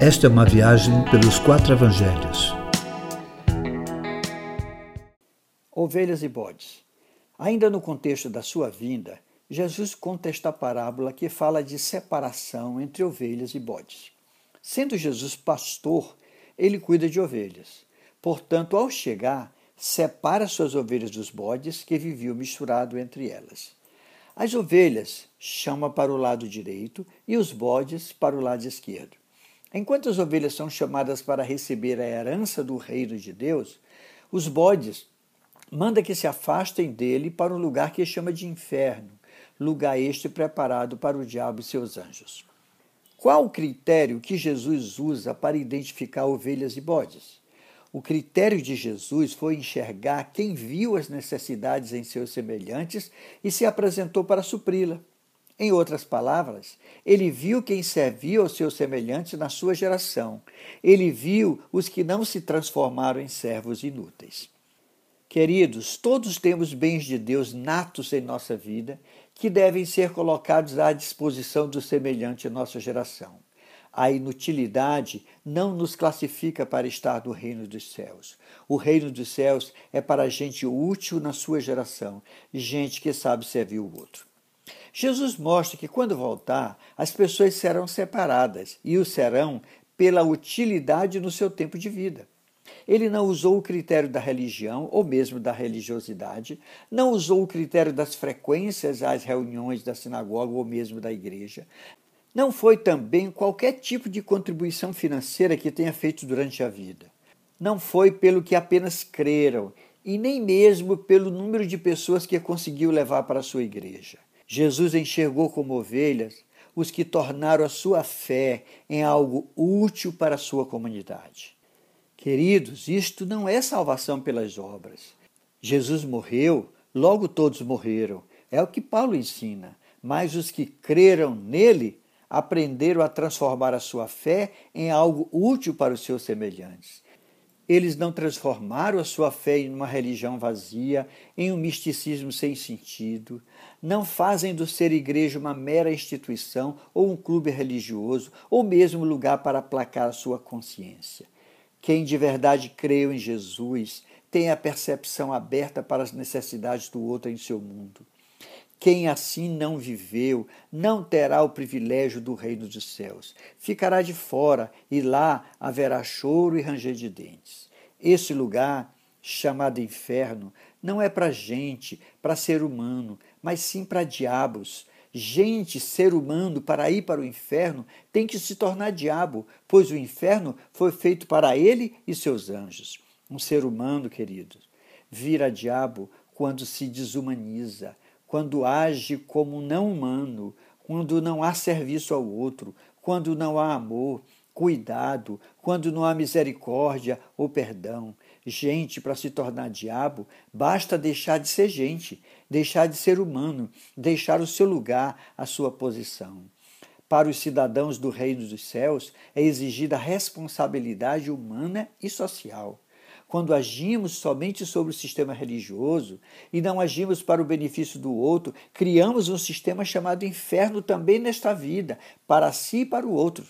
Esta é uma viagem pelos quatro evangelhos. Ovelhas e bodes. Ainda no contexto da sua vinda, Jesus conta esta parábola que fala de separação entre ovelhas e bodes. Sendo Jesus pastor, ele cuida de ovelhas. Portanto, ao chegar, separa suas ovelhas dos bodes que viviam misturado entre elas. As ovelhas chama para o lado direito e os bodes para o lado esquerdo. Enquanto as ovelhas são chamadas para receber a herança do reino de Deus, os bodes manda que se afastem dele para um lugar que chama de inferno, lugar este preparado para o diabo e seus anjos. Qual o critério que Jesus usa para identificar ovelhas e bodes? O critério de Jesus foi enxergar quem viu as necessidades em seus semelhantes e se apresentou para supri-la. Em outras palavras, ele viu quem servia aos seus semelhantes na sua geração. Ele viu os que não se transformaram em servos inúteis. Queridos, todos temos bens de Deus natos em nossa vida que devem ser colocados à disposição do semelhante em nossa geração. A inutilidade não nos classifica para estar no reino dos céus. O reino dos céus é para gente útil na sua geração, gente que sabe servir o outro. Jesus mostra que quando voltar, as pessoas serão separadas e o serão pela utilidade no seu tempo de vida. Ele não usou o critério da religião ou mesmo da religiosidade, não usou o critério das frequências às reuniões da sinagoga ou mesmo da igreja. Não foi também qualquer tipo de contribuição financeira que tenha feito durante a vida. Não foi pelo que apenas creram e nem mesmo pelo número de pessoas que conseguiu levar para a sua igreja. Jesus enxergou como ovelhas os que tornaram a sua fé em algo útil para a sua comunidade. Queridos, isto não é salvação pelas obras. Jesus morreu, logo todos morreram. É o que Paulo ensina. Mas os que creram nele aprenderam a transformar a sua fé em algo útil para os seus semelhantes. Eles não transformaram a sua fé em uma religião vazia, em um misticismo sem sentido. Não fazem do ser igreja uma mera instituição ou um clube religioso, ou mesmo lugar para aplacar a sua consciência. Quem de verdade creu em Jesus tem a percepção aberta para as necessidades do outro em seu mundo. Quem assim não viveu não terá o privilégio do reino dos céus. Ficará de fora e lá haverá choro e ranger de dentes. Esse lugar, chamado inferno, não é para gente, para ser humano, mas sim para diabos. Gente, ser humano, para ir para o inferno, tem que se tornar diabo, pois o inferno foi feito para ele e seus anjos. Um ser humano, queridos, vira diabo quando se desumaniza quando age como não humano, quando não há serviço ao outro, quando não há amor, cuidado, quando não há misericórdia ou perdão. Gente, para se tornar diabo, basta deixar de ser gente, deixar de ser humano, deixar o seu lugar, a sua posição. Para os cidadãos do reino dos céus é exigida responsabilidade humana e social quando agimos somente sobre o sistema religioso e não agimos para o benefício do outro, criamos um sistema chamado inferno também nesta vida, para si e para o outro,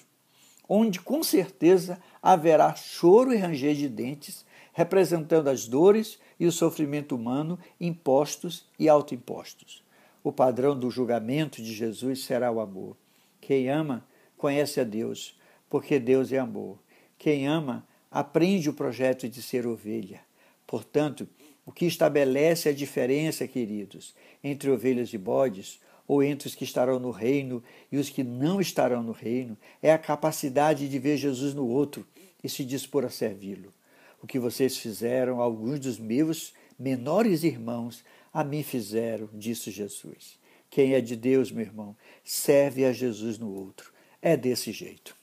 onde com certeza haverá choro e ranger de dentes, representando as dores e o sofrimento humano impostos e autoimpostos. O padrão do julgamento de Jesus será o amor. Quem ama conhece a Deus, porque Deus é amor. Quem ama aprende o projeto de ser ovelha. Portanto, o que estabelece a diferença, queridos, entre ovelhas e bodes, ou entre os que estarão no reino e os que não estarão no reino, é a capacidade de ver Jesus no outro e se dispor a servi-lo. O que vocês fizeram, alguns dos meus menores irmãos, a mim fizeram, disse Jesus. Quem é de Deus, meu irmão, serve a Jesus no outro. É desse jeito.